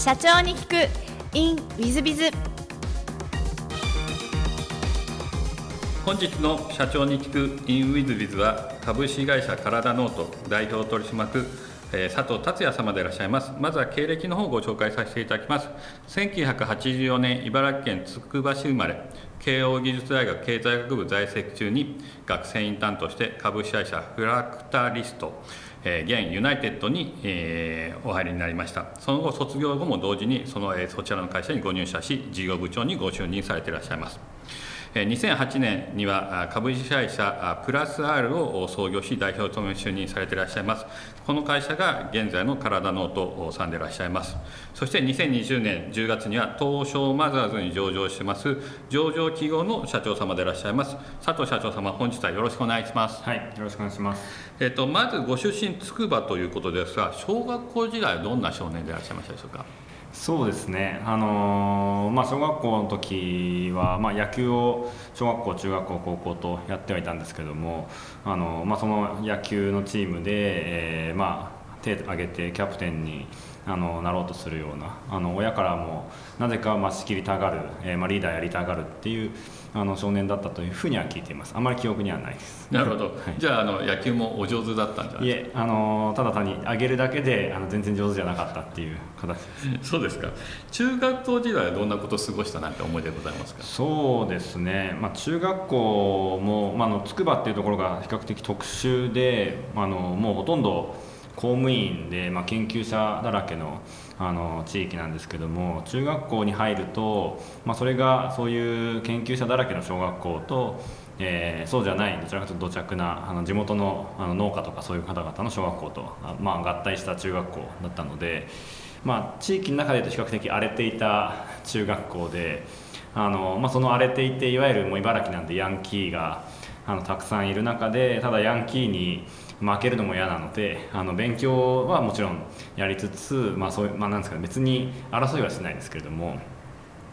社長に聞く。 in WizBiz本日の社長に聞く in ウィズビズは株式会社カラダノート代表取締役え佐藤竜也様でいらっしゃいます。まずは経歴の方をご紹介させていただきます。1984年茨城県つくば市生まれ慶應義塾大学経済学部在籍中に学生インターンとして株式会社フラクタリスト。えー現ユナイテッドに、えーお入りになりました。その後卒業後も同時にその、えーそちらの会社にご入社し事業部長にご就任されていらっしゃいます。2008年にはあ株式会社あプラス R を創業し代表を務め就任されていらっしゃいます。この会社が現在のカラダノートさんでいらっしゃいます。そして2020年10月には東証マザーズに上場してます上場企業の社長様でいらっしゃいます。佐藤社長様本日はよろしくお願いします。はい、よろしくお願いします。えっと、まずご出身筑波ということですが小学校時代はどんな少年でいらっしゃいましたでしょうか？そうですね。あのーまあ小学校の時はまあ野球を小学校、中学校、高校とやってはいたんですけども、あのーまあその野球のチームで、えーまあ手を挙げてキャプテンにあのなろうとするようなあの親からもなぜかまあ仕切りたがる、えーまあリーダーやりたがるっていうあの少年だったというふうには聞いています。あまり記憶にはないです。なるほど、はいじゃああの野球もお上手だったんじゃないいですか？え、あのーただ単に上げるだけであの全然上手じゃなかったっていう形です。そうですか中学校時代はどんなことを過ごしたなんて思いでございますか？そうですね、まあ、中学校も、まあ、あの筑波っていうところが比較的特殊であのもうほとんど公務員で、まあ、研究者だらけのあの地域なんですけども中学校に入ると、まあ、それがそういう研究者だらけの小学校と、えーそうじゃないどちらかというと土着なあの地元のあの農家とかそういう方々の小学校と、まあ、合体した中学校だったので、まあ、地域の中でいうと比較的荒れていた中学校で。あのまあ、その荒れていていわゆるもう茨城なんでヤンキーがあのたくさんいる中でただヤンキーに負けるのも嫌なのであの勉強はもちろんやりつつ、まあそういうまあ、なんですかね、別に争いはしないですけれども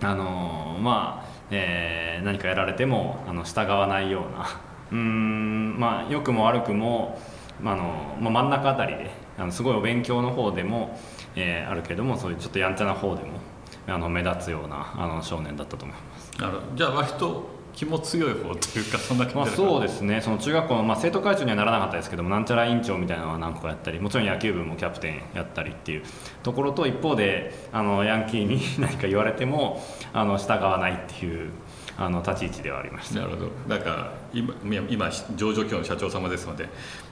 あの、まあえー何かやられてもあの従わないような うーん、まあ、良くも悪くも、まああのまあ、真ん中あたりであのすごいお勉強の方でも、えーあるけれどもそういうちょっとやんちゃな方でもあの目立つようなあの少年だったと思います。なるじゃあ割と気も強い方というかそんな感じまあ、ですかそうですね。その中学校の、まあ、生徒会長にはならなかったですけどもなんちゃら委員長みたいなのは何個かやったりもちろん野球部もキャプテンやったりっていうところと一方であのヤンキーに 何か言われてもあの従わないっていうあの立ち位置ではありました。なるほど。なんか今今今上場企業の社長様ですので、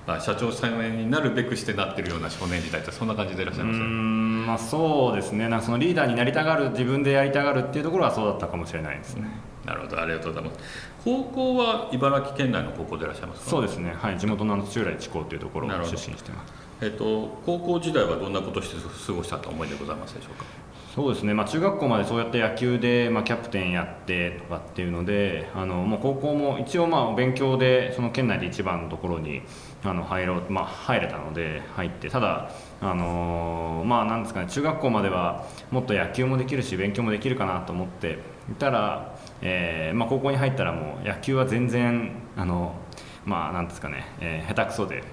まあ、社長様になるべくしてなってるような少年時代ってそんな感じでいらっしゃいうます？ーんまあそうですね。なんかそのリーダーになりたがる自分でやりたがるっていうところはそうだったかもしれないですね、なるほどありがとうございます。高校は茨城県内の高校でいらっしゃいますか？そうですね。はい地元の土浦一高というところを出身してます。えっと高校時代はどんなことをして過ごしたと思いでございますでしょうか？そうですね、まあ、中学校までそうやって野球で、まあ、キャプテンやってとかっていうのであのもう高校も一応まあ勉強でその県内で一番のところにあの入ろう、まあ、入れたので入ってただ、あのーまあなんですかね、中学校まではもっと野球もできるし勉強もできるかなと思っていたら、えーまあ、高校に入ったらもう野球は全然あの、まあ、なんですかね、えー下手くそで。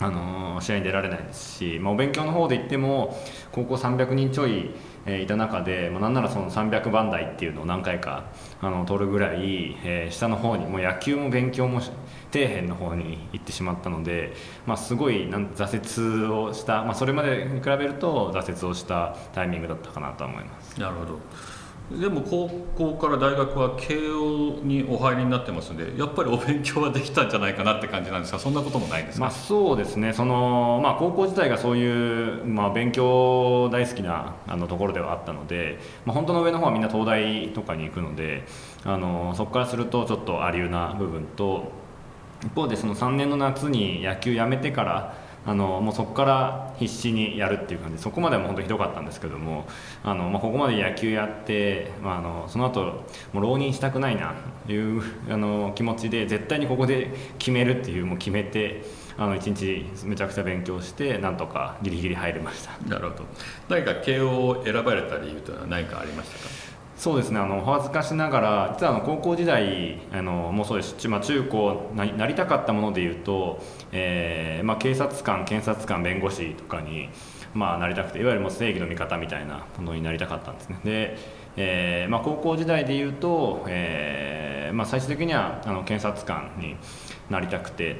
あの試合に出られないですし、まあ、お勉強の方で言っても高校300人ちょい、えーいた中で、まあ、なんならその300番台っていうのを何回かあの取るぐらい、えー下の方にもう野球も勉強も底辺の方に行ってしまったので、まあ、すごいなん挫折をした、まあ、それまでに比べると挫折をしたタイミングだったかなと思います。なるほどでも高校から大学は慶応にお入りになってますんでやっぱりお勉強はできたんじゃないかなって感じなんですがそんなこともないです、まあ、そうですね。その、まあ、高校自体がそういう、まあ、勉強大好きなあのところではあったので、まあ、本当の上の方はみんな東大とかに行くのであのそこからするとちょっとありうな部分と一方でその3年の夏に野球やめてからあのもうそこから必死にやるっていう感じ。そこまではも本当ひどかったんですけどもあの、まあ、ここまで野球やって、まあ、あのその後もう浪人したくないなという あの気持ちで絶対にここで決めるっていうもう決めてあの1日めちゃくちゃ勉強してなんとかギリギリ入れました。なるほど。何か慶応を選ばれた理由というのは何かありましたか？そうですねあのお恥ずかしながら実はあの高校時代あのもうそうです。し、まあ、中高ななりたかったものでいうと、えーまあ、警察官検察官弁護士とかに、まあ、なりたくていわゆるもう正義の味方みたいなものになりたかったんですね。で、えーまあ、高校時代でいうと、えーまあ、最終的にはあの検察官になりたくて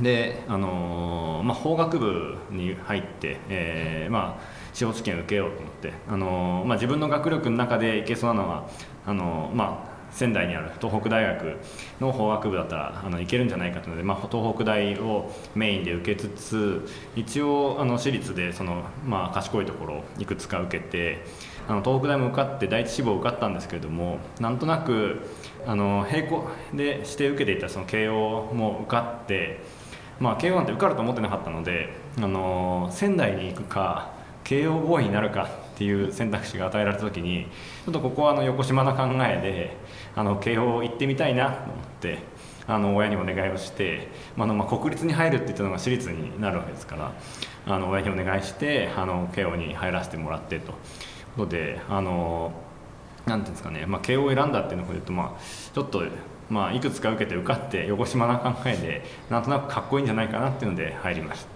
で、あのまあ、法学部に入って、えーまあ、司法試験受けようと思って、あのまあ、自分の学力の中でいけそうなのはあのまあ、仙台にある東北大学の法学部だったらあのいけるんじゃないかというので、まあ、東北大をメインで受けつつ一応あの私立でその、まあ、賢いところをいくつか受けてあの東北大も受かって第一志望受かったんですけれどもなんとなくあの並行で指定受けていたその慶応も受かって。まあ、慶応なんて受かると思ってなかったので、あの仙台に行くか慶応ボーイになるかっていう選択肢が与えられた時にちょっとここはあの横島な考えであの慶応行ってみたいなと思ってあの親にお願いをして、あのまあ、国立に入るって言ったのが私立になるわけですからあの親にお願いしてあの慶応に入らせてもらってということであのなんていうんですかね、まあ、慶応を選んだっていうのを言うと、まあ、ちょっと、まあ、いくつか受けて受かって横島な考えでなんとなくかっこいいんじゃないかなっていうので入りました。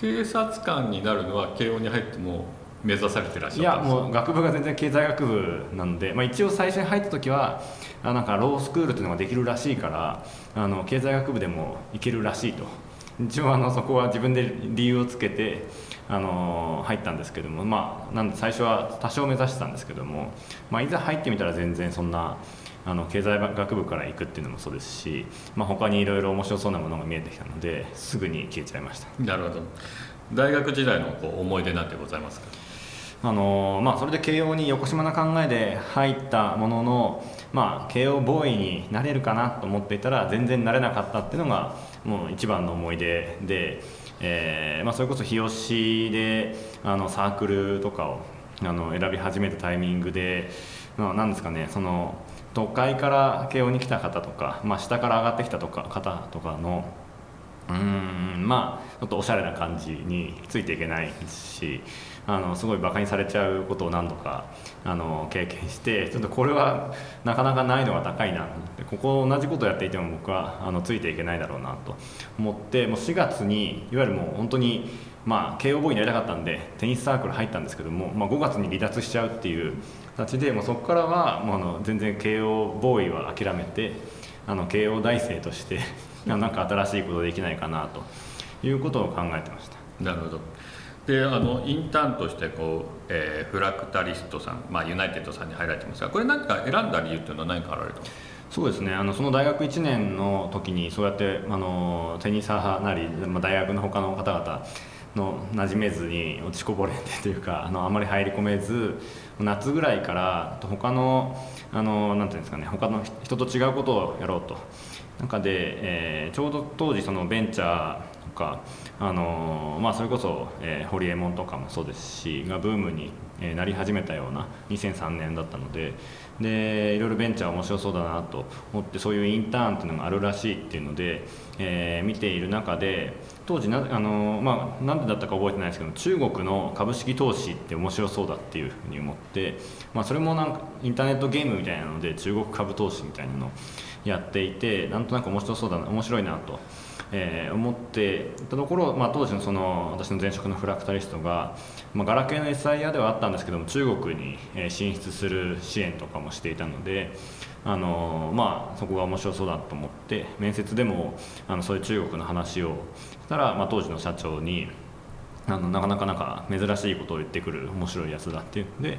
警察官になるのは慶応に入っても目指されてらっしいやゃったんですか？もう学部が全然経済学部なので、まあ、一応最初に入った時はあなんかロースクールっていうのができるらしいからあの経済学部でも行けるらしいと。一応あのそこは自分で理由をつけてあの入ったんですけどもまあなんで最初は多少目指してたんですけども、まあ、いざ入ってみたら全然そんなあの経済学部から行くっていうのもそうですし、まあ、他にいろいろ面白そうなものが見えてきたのですぐに消えちゃいました。なるほど。大学時代のこう思い出なんてございますか？あのまあ、それで慶応に横島な考えで入ったものの、まあ、慶応ボーイになれるかなと思っていたら全然なれなかったっていうのがもう一番の思い出で、えーまあ、それこそ日吉であのサークルとかをあの選び始めたタイミングで、まあ、なんですかねその都会から慶応に来た方とか、まあ、下から上がってきたとか方とかのうんまあちょっとおしゃれな感じについていけないしあのすごいバカにされちゃうことを何度かあの経験してちょっとこれはなかなか難易度が高いなと思ってここ同じことをやっていても僕はあのついていけないだろうなと思ってもう4月にいわゆるもう本当にまあ慶応ボーイになりたかったんでテニスサークル入ったんですけども、まあ、5月に離脱しちゃうっていう形でもうそこからはもうあの全然慶応ボーイは諦めてあの慶応大生として なんか新しいことできないかなということを考えてました。なるほど。であのインターンとしてこう、えーフラクタリストさん、まあ、ユナイテッドさんに入られてますがこれ何か選んだ理由っていうのは何かあられたそうですね。あのその大学1年の時にそうやってあのテニサーなり、まあ、大学の他の方々の馴染めずに落ちこぼれてというかあのあまり入り込めず夏ぐらいから他のあのなんていうんですかね他の人と違うことをやろうと。中で、えーちょうど当時そのベンチャーとかあのまあ、それこそ、えーホリエモンとかもそうですしがブームに、なり始めたような2003年だったのででいろいろベンチャー面白そうだなと思ってそういうインターンっていうのがあるらしいっていうので、えー見ている中で当時なあの、まあ、なんでだったか覚えてないですけど中国の株式投資って面白そうだっていうふうに思って、まあ、それもなんかインターネットゲームみたいなので中国株投資みたいなのをやっていてなんとなく面白そうだな面白いなと。えー思っていたところ、まあ、当時のその私の前職のフラクタリストが、まあ、ガラケーの SIR ではあったんですけども中国に進出する支援とかもしていたので、あのまあ、そこが面白そうだと思っって面接でもあのそういう中国の話をしたら、まあ、当時の社長にあのなかなかなんか珍しいことを言ってくる面白いやつだっていうんで、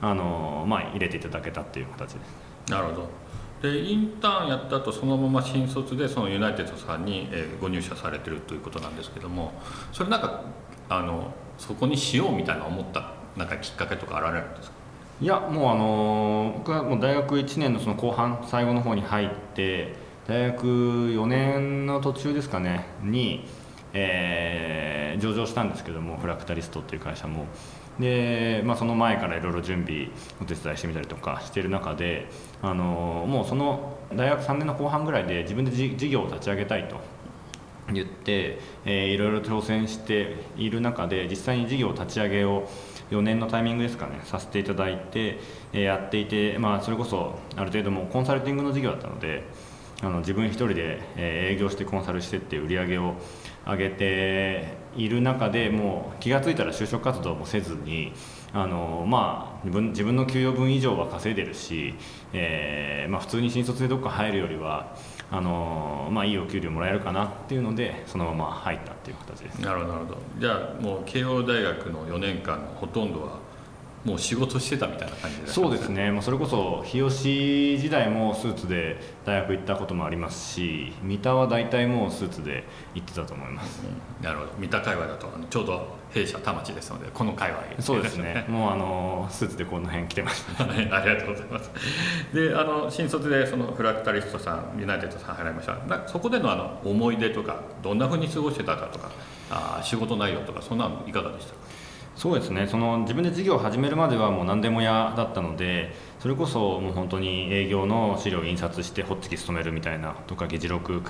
あのまあ、入れていただけたっていう形です。なるほどでインターンやった後そのまま新卒でそのユナイテッドさんに、えーご入社されてるということなんですけどもそれなんかあのそこにしようみたいな思ったなんかきっかけとかあられるんですか？いやもうあのー僕はもう大学1年のその後半最後の方に入って大学4年の途中ですかねに、えー上場したんですけどもフラクタリストっていう会社も。で、まあ、その前からいろいろ準備お手伝いしてみたりとかしてる中で、あのもうその大学3年の後半ぐらいで自分で事事業を立ち上げたいと言って、えー、いろいろ挑戦している中で実際に事業立ち上げを4年のタイミングですかねさせていただいて、えー、やっていて、まあ、それこそある程度もコンサルティングの事業だったのであの自分一人で、え、営業してコンサルしてって売り上げを上げている中でもう気が付いたら就職活動もせずにあの、まあ、自分自分の給与分以上は稼いでるし、えーまあ、普通に新卒でどっか入るよりはあのまあ、いいお給料もらえるかなっていうのでそのまま入ったっていう形です。なるほどじゃあもう慶応大学の4年間のほとんどはもう仕事してたみたいな感じで、ね、そうですね、まあ、それこそ日吉時代もスーツで大学行ったこともありますし三田は大体もうスーツで行ってたと思います、うん、なるほど。三田界隈だとあのちょうど弊社田町ですのでこの界隈、ね、そうですね。もうあのスーツでこの辺来てました、ね、ありがとうございます。であの新卒でそのフラクタリストさんユナイテッドさん入られました。そこでのあの思い出とかどんなふうに過ごしてたかとかあ仕事内容とかそんなのいかがでしたか？そうですね。その自分で事業を始めるまではもう何でも屋だったのでそれこそもう本当に営業の資料を印刷してホッチキス止めるみたいなとか議事録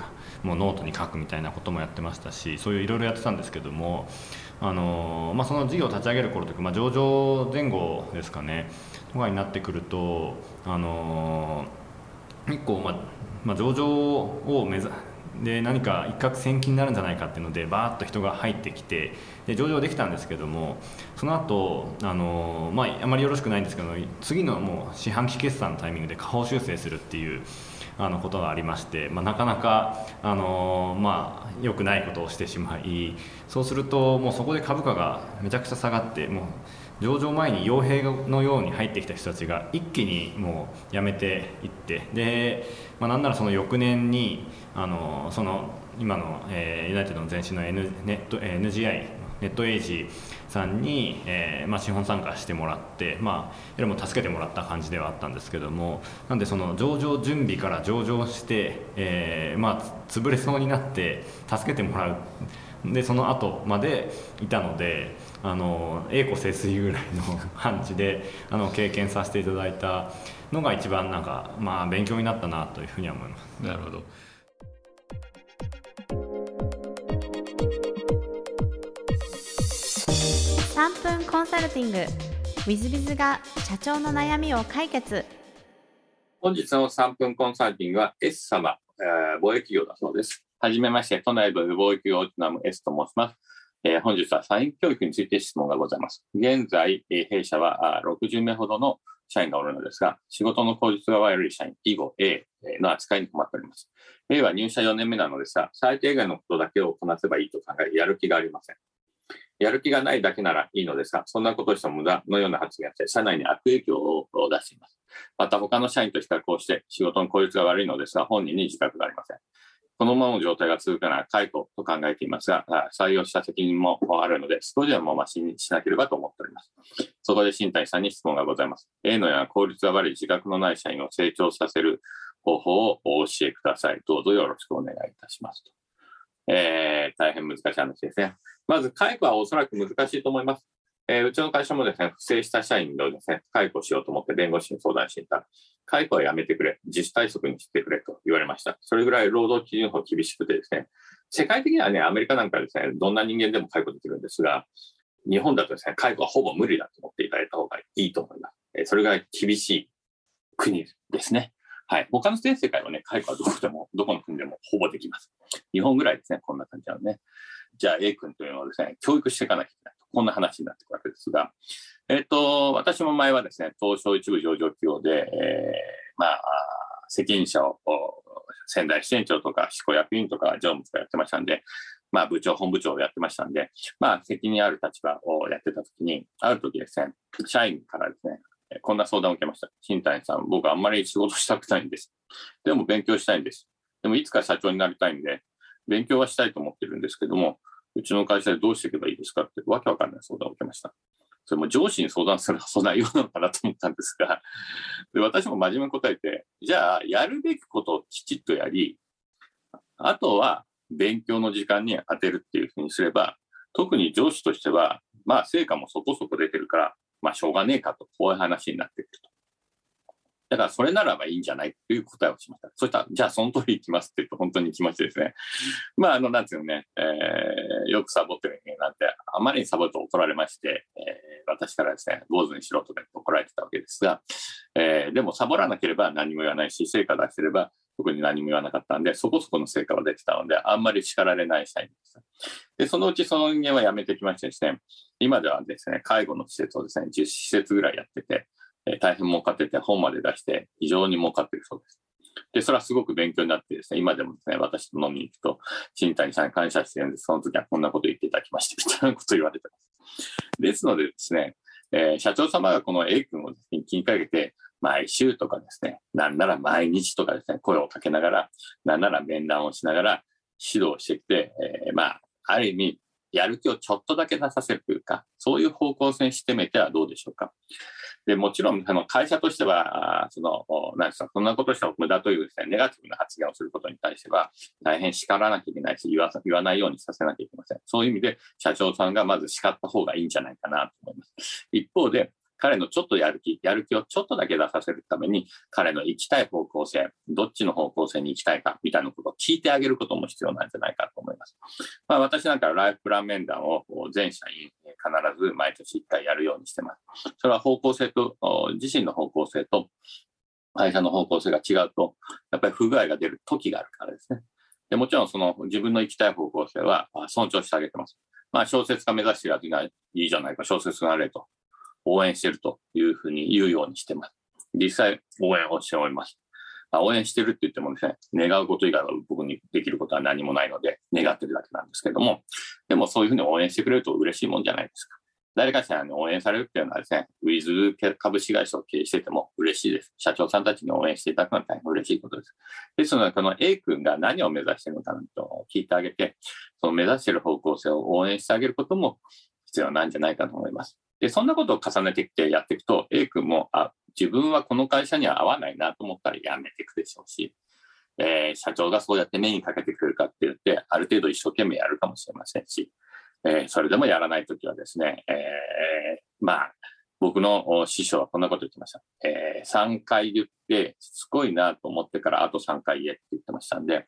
もうノートに書くみたいなこともやってましたしそういういろいろやってたんですけどもあの、まあ、その事業を立ち上げる頃というか、まあ、上場前後ですかねとかになってくるとあの結構、まあまあ、上場を目指で何か一攫千金になるんじゃないかっていうのでバーッと人が入ってきてで上場できたんですけどもその後あのまああまりよろしくないんですけど次のもう四半期決算のタイミングで下方修正するっていうあのことがありまして、まあ、なかなかあの、まあ、良くないことをしてしまいそうするともうそこで株価がめちゃくちゃ下がってもう上場前に傭兵のように入ってきた人たちが一気にもう辞めていってで、まあ、なんならその翌年にあのその今の、えー、ユナイテッドの前身の、N、ネット NGI ネットエイジさんに、えーまあ、資本参加してもらって、まあ、いろいろ助けてもらった感じではあったんですけどもなんでその上場準備から上場して、えーまあ、潰れそうになって助けてもらう。でその後までいたのであの栄枯盛衰ぐらいの感じで あの経験させていただいたのが一番なんか、まあ、勉強になったなというふうには思います。なるほど。3分コンサルティング。w i z b i が社長の悩みを解決。本日の3分コンサルティングは S 様、えー、貿易業だそうです。はじめまして都内部貿易業を営む S と申しますえ、本日は社員教育について質問がございます。現在、え、弊社は60名ほどの社員がおるのですが、仕事の効率が悪い社員、以後 A の扱いに困っております。A は入社4年目なのですが、最低限のことだけをこなせばいいと考え、やる気がありません。やる気がないだけならいいのですが、そんなことをした無駄のような発言をして、社内に悪影響を出しています。また他の社員と比較をして仕事の効率が悪いのですが、本人に自覚がありません。このままの状態が続くなら解雇と考えていますが、採用した責任もあるので、少しでも増しにしなければと思っております。そこで新谷さんに質問がございます。A のような効率が悪い自覚のない社員を成長させる方法をお教えください。どうぞよろしくお願いいたしますと。えー、大変難しい話ですね。まず、解雇はおそらく難しいと思います。えー、うちの会社もですね、不正した社員をですね、解雇しようと思って弁護士に相談していたら。解雇はやめてくれ、自主退職にしてくれと言われました。それぐらい労働基準法厳しくてですね、世界的にはね、アメリカなんかですね、どんな人間でも解雇できるんですが、日本だとですね、解雇はほぼ無理だと思っていただいた方がいいと思います。えー、それぐらい厳しい国ですね。はい。他の全世界はね、解雇はどこでも、どこの国でもほぼできます。日本ぐらいですね、こんな感じなのね。じゃあ A 君というのをですね、教育していかなきゃいけない。こんな話になっていくわけですが、えっ、ー、と、私も前はですね、東証一部上場企業で、えー、まあ、責任者を仙台支店長とか執行役員とか常務とかやってましたんで、まあ部長、本部長をやってましたんで、まあ責任ある立場をやってた時に、ある時ですね、社員からですね、こんな相談を受けました。新谷さん、僕あんまり仕事したくないんです。でも勉強したいんです。でもいつか社長になりたいんで、勉強はしたいと思ってるんですけども、うちの会社でどうしていけばいいですかってわけわかんない相談を受けました。それも上司に相談するそんなようなのかなと思ったんですが、で私も真面目に答えて、じゃあやるべきことをきちっとやり、あとは勉強の時間に当てるっていうふうにすれば、特に上司としては、まあ成果もそこそこ出てるから、まあしょうがねえかと、こういう話になってくると。だからそれならばいいんじゃないという答えをしました。そしたら、じゃあその通り行きますって言うと本当に来ましてですね。まあ、あの、なんていうのね、えー、よくサボってる人間なんて、あまりにサボると怒られまして、えー、私からですね、坊主にしろとか怒られてたわけですが、えー、でもサボらなければ何も言わないし、成果出してれば特に何も言わなかったんで、そこそこの成果は出てたので、あんまり叱られない社員でした。で、そのうちその人間は辞めてきましてですね、今ではですね、介護の施設をですね、10施設ぐらいやってて、えー、大変儲かってて本まで出して非常に儲かってるそうです。で、それはすごく勉強になってですね、今でもですね、私と飲みに行くと、新谷さんに感謝してるんです、その時はこんなこと言っていただきまして、みたいなこと言われてます。ですのでですね、えー、社長様がこの A 君をですね、気にかけて、毎週とかですね、なんなら毎日とかですね、声をかけながら、なんなら面談をしながら指導してきて、えー、まあ、ある意味、やる気をちょっとだけ出させるというか、そういう方向性にしてみてはどうでしょうか。でもちろん、あの会社としては、その、なんですか、そんなことしたら無駄というですね、ネガティブな発言をすることに対しては、大変叱らなきゃいけないし、言わ言わないようにさせなきゃいけません。そういう意味で、社長さんがまず叱った方がいいんじゃないかなと思います。一方で、彼のちょっとやる気、やる気をちょっとだけ出させるために、彼の行きたい方向性、どっちの方向性に行きたいか、みたいなことを聞いてあげることも必要なんじゃないかと思います。まあ、私なんかライフプラン面談を全社員必ず毎年1回やるようにしてます。それは方向性と、自身の方向性と会社の方向性が違うと、やっぱり不具合が出る時があるからですね。でもちろんその自分の行きたい方向性は尊重してあげてます。まあ小説家目指してるやつがいいじゃないか、小説家なれと応援してるというふうに言うようにしてます。実際応援をしております。応援してるって言ってもですね、願うこと以外は僕にできることは何もないので、願ってるだけなんですけども、でもそういうふうに応援してくれると嬉しいもんじゃないですか。誰かしらに応援されるっていうのはですね、ウィズ株式会社を経営してても嬉しいです。社長さんたちに応援していただくのは大変嬉しいことです。ですので、この A 君が何を目指しているのかなと聞いてあげて、その目指している方向性を応援してあげることも必要なんじゃないかと思います。で、そんなことを重ねてきてやっていくと、A 君も、あ、自分はこの会社には合わないなと思ったら辞めていくでしょうし、えー、社長がそうやって目にかけてくるかって言って、ある程度一生懸命やるかもしれませんし、えー、それでもやらないときはですね、えー、まあ、僕の師匠はこんなこと言ってました。えー、3回言って、しつこいなと思ってからあと3回言えって言ってましたんで、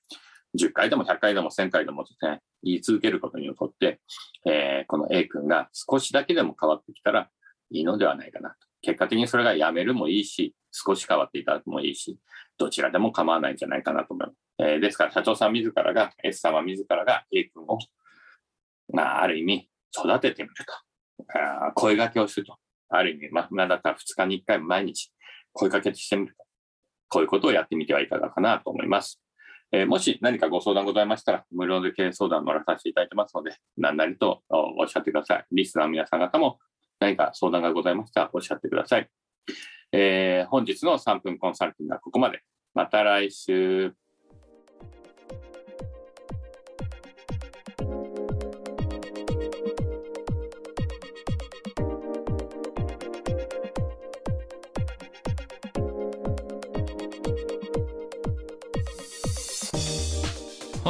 10回でも100回でも1000回でもですね、言い続けることによって、えー、この A 君が少しだけでも変わってきたらいいのではないかなと。結果的にそれがやめるもいいし、少し変わっていただくもいいし、どちらでも構わないんじゃないかなと思います。えー、ですから、社長さん自らが、S 様自らが A 君を、まあ、ある意味、育ててみると。あ声掛けをすると。ある意味、まあ、なんだったら2日に1回毎日声かけしてみると。こういうことをやってみてはいかがかなと思います。えー、もし何かご相談ございましたら、無料で経営相談もらさせていただいてますので、何なりとおっしゃってください。リスナーの皆さん方も何か相談がございましたらおっしゃってください。えー、本日の3分コンサルティングはここまで。また来週。